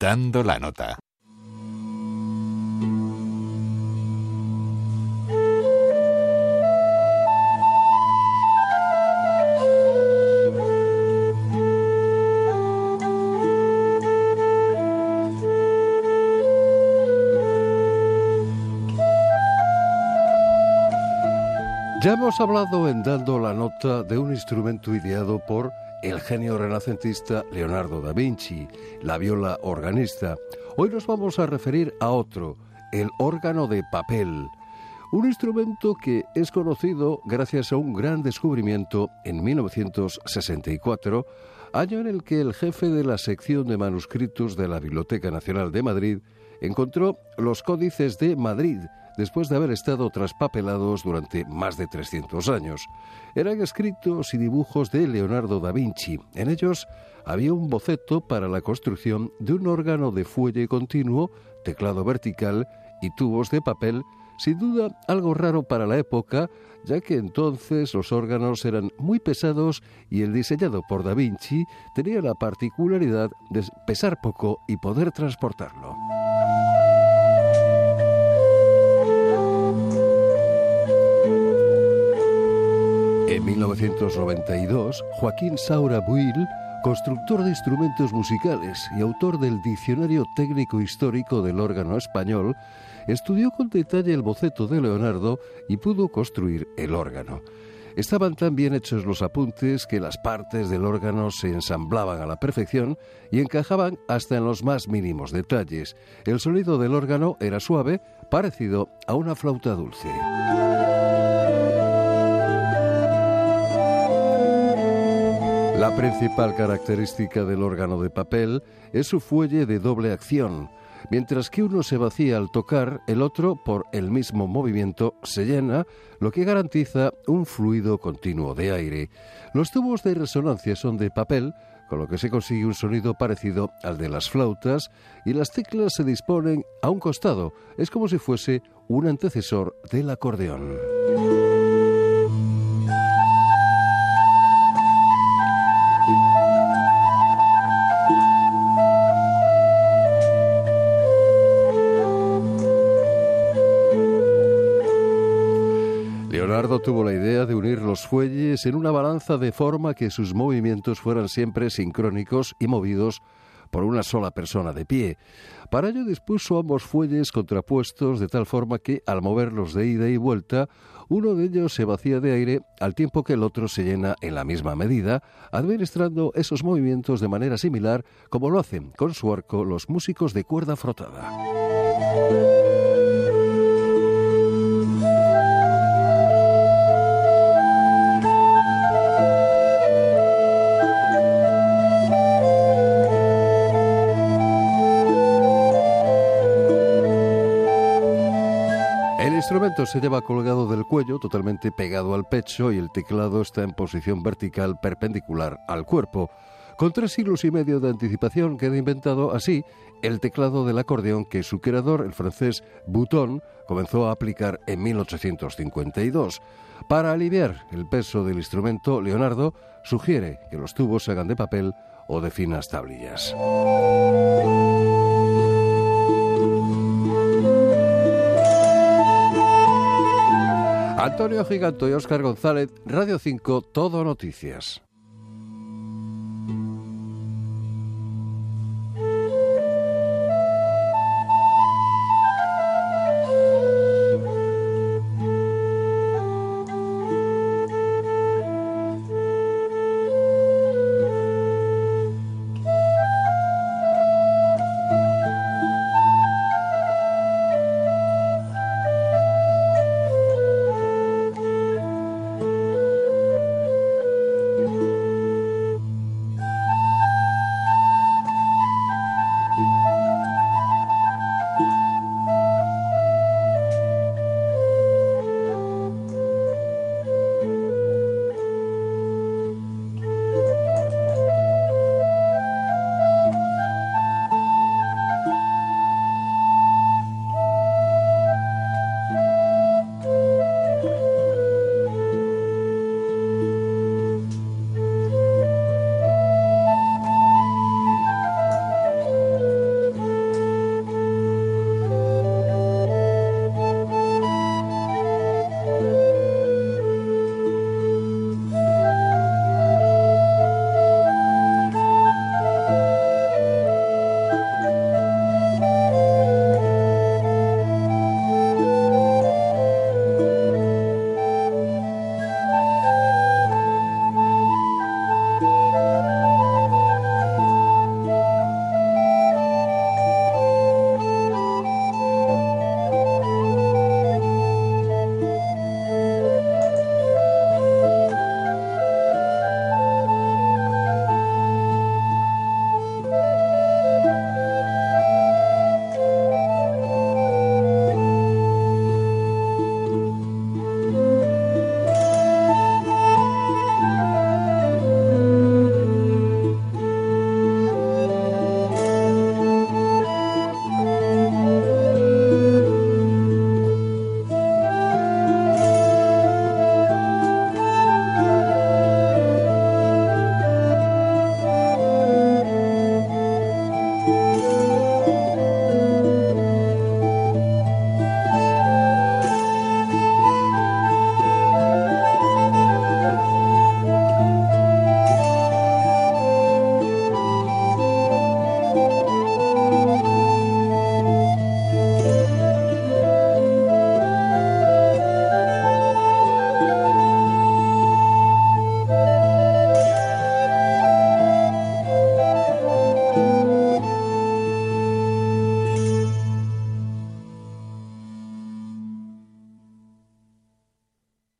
Dando la nota. Ya hemos hablado en Dando la Nota de un instrumento ideado por el genio renacentista Leonardo da Vinci, la viola organista. Hoy nos vamos a referir a otro, el órgano de papel, un instrumento que es conocido gracias a un gran descubrimiento en 1964, año en el que el jefe de la sección de manuscritos de la Biblioteca Nacional de Madrid encontró los códices de Madrid, después de haber estado traspapelados durante más de 300 años. Eran escritos y dibujos de Leonardo da Vinci. En ellos había un boceto para la construcción de un órgano de fuelle continuo, teclado vertical y tubos de papel, sin duda algo raro para la época, ya que entonces los órganos eran muy pesados y el diseñado por Da Vinci tenía la particularidad de pesar poco y poder transportarlo. En 1992, Joaquín Saura Buil, constructor de instrumentos musicales y autor del Diccionario Técnico Histórico del órgano español, estudió con detalle el boceto de Leonardo y pudo construir el órgano. Estaban tan bien hechos los apuntes que las partes del órgano se ensamblaban a la perfección y encajaban hasta en los más mínimos detalles. El sonido del órgano era suave, parecido a una flauta dulce. La principal característica del órgano de papel es su fuelle de doble acción. Mientras que uno se vacía al tocar, el otro, por el mismo movimiento, se llena, lo que garantiza un fluido continuo de aire. Los tubos de resonancia son de papel, con lo que se consigue un sonido parecido al de las flautas, y las teclas se disponen a un costado. Es como si fuese un antecesor del acordeón. Leonardo tuvo la idea de unir los fuelles en una balanza de forma que sus movimientos fueran siempre sincrónicos y movidos por una sola persona de pie. Para ello dispuso ambos fuelles contrapuestos de tal forma que al moverlos de ida y vuelta, uno de ellos se vacía de aire al tiempo que el otro se llena en la misma medida, administrando esos movimientos de manera similar como lo hacen con su arco los músicos de cuerda frotada. Instrumento se lleva colgado del cuello, totalmente pegado al pecho, y el teclado está en posición vertical perpendicular al cuerpo. Con tres siglos y medio de anticipación queda inventado así el teclado del acordeón que su creador, el francés Bouton, comenzó a aplicar en 1852. Para aliviar el peso del instrumento, Leonardo sugiere que los tubos se hagan de papel o de finas tablillas. Antonio Giganto y Óscar González, Radio 5, Todo Noticias.